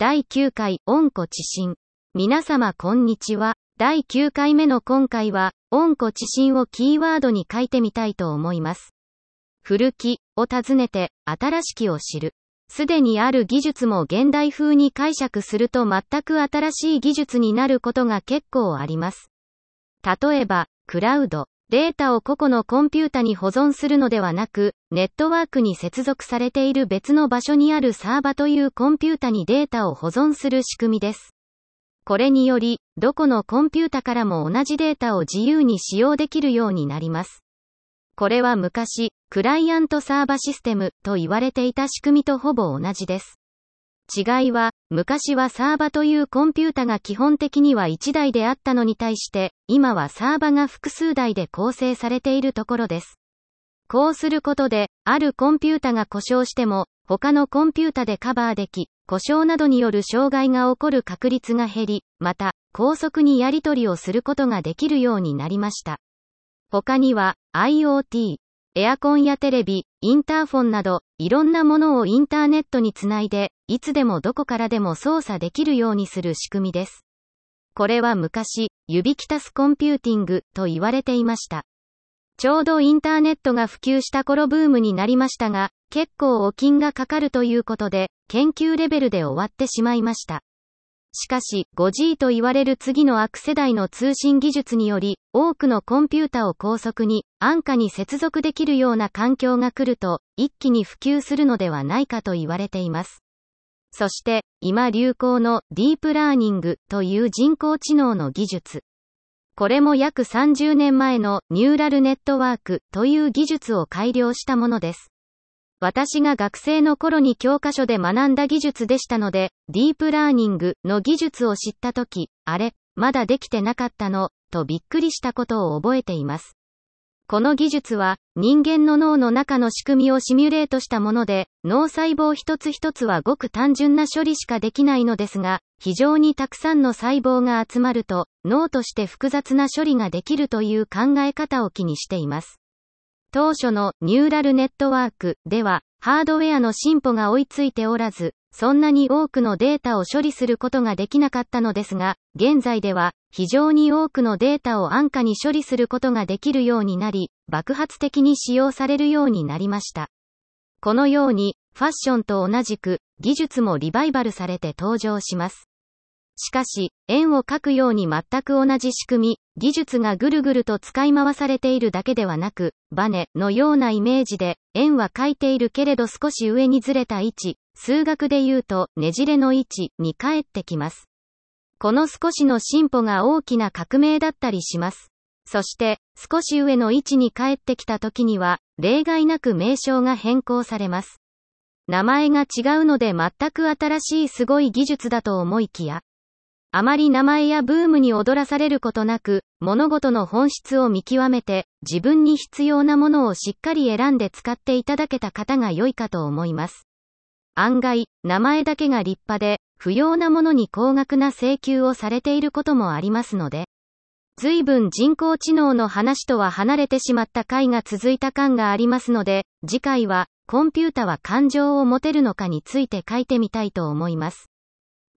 第9回、温故知新。皆様こんにちは。第9回目の今回は、温故知新をキーワードに書いてみたいと思います。古きを訪ねて、新しきを知る。すでにある技術も現代風に解釈すると全く新しい技術になることが結構あります。例えば、クラウド。データを個々のコンピュータに保存するのではなく、ネットワークに接続されている別の場所にあるサーバというコンピュータにデータを保存する仕組みです。これにより、どこのコンピュータからも同じデータを自由に使用できるようになります。これは昔、クライアントサーバシステムと言われていた仕組みとほぼ同じです。違いは、昔はサーバというコンピュータが基本的には1台であったのに対して、今はサーバが複数台で構成されているところです。こうすることで、あるコンピュータが故障しても、他のコンピュータでカバーでき、故障などによる障害が起こる確率が減り、また、高速にやり取りをすることができるようになりました。他には、IoT、エアコンやテレビ、インターフォンなど、いろんなものをインターネットにつないで、いつでもどこからでも操作できるようにする仕組みです。これは昔、指キタスコンピューティングと言われていました。ちょうどインターネットが普及した頃ブームになりましたが、結構お金がかかるということで、研究レベルで終わってしまいました。しかし、5G と言われる次の悪世代の通信技術により、多くのコンピュータを高速に、安価に接続できるような環境が来ると、一気に普及するのではないかと言われています。そして、今流行のディープラーニングという人工知能の技術。これも約30年前のニューラルネットワークという技術を改良したものです。私が学生の頃に教科書で学んだ技術でしたので、ディープラーニングの技術を知った時、あれ、まだできてなかったの、とびっくりしたことを覚えています。この技術は、人間の脳の中の仕組みをシミュレートしたもので、脳細胞一つ一つはごく単純な処理しかできないのですが、非常にたくさんの細胞が集まると、脳として複雑な処理ができるという考え方を気にしています。当初のニューラルネットワークでは、ハードウェアの進歩が追いついておらず、そんなに多くのデータを処理することができなかったのですが、現在では、非常に多くのデータを安価に処理することができるようになり、爆発的に使用されるようになりました。このように、ファッションと同じく、技術もリバイバルされて登場します。しかし、円を描くように全く同じ仕組み、技術がぐるぐると使い回されているだけではなく、バネのようなイメージで、円は描いているけれど少し上にずれた位置、数学で言うとねじれの位置に帰ってきます。この少しの進歩が大きな革命だったりします。そして、少し上の位置に帰ってきた時には、例外なく名称が変更されます。名前が違うので全く新しいすごい技術だと思いきや、あまり名前やブームに踊らされることなく、物事の本質を見極めて、自分に必要なものをしっかり選んで使っていただけた方が良いかと思います。案外、名前だけが立派で、不要なものに高額な請求をされていることもありますので、随分人工知能の話とは離れてしまった回が続いた感がありますので、次回は、コンピュータは感情を持てるのかについて書いてみたいと思います。